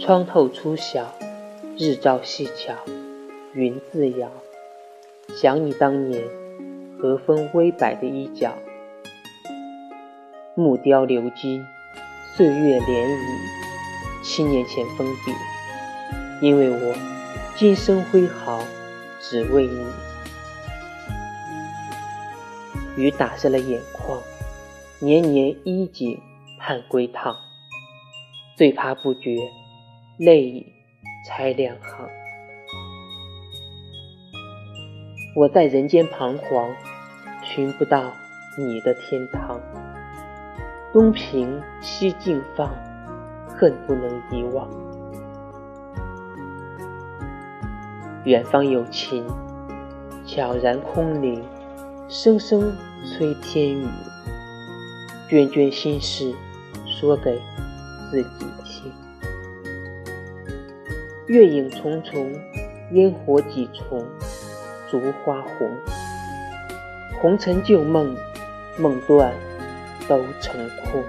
窗透初晓，日照细巧，云自摇。想你当年和风微摆的衣角，木雕鎏金，岁月涟漪。七年前封笔，因为我今生挥毫只为你。雨打湿了眼眶，年年衣锦盼归堂，最怕不觉泪已拆两行。我在人间彷徨，寻不到你的天堂。东平西尽放，恨不能遗忘。远方有情，悄然空灵，声声催天雨。涓涓心事，说给自己听。月影重重，烟火几重。烛花红，红尘旧梦，梦断都成空。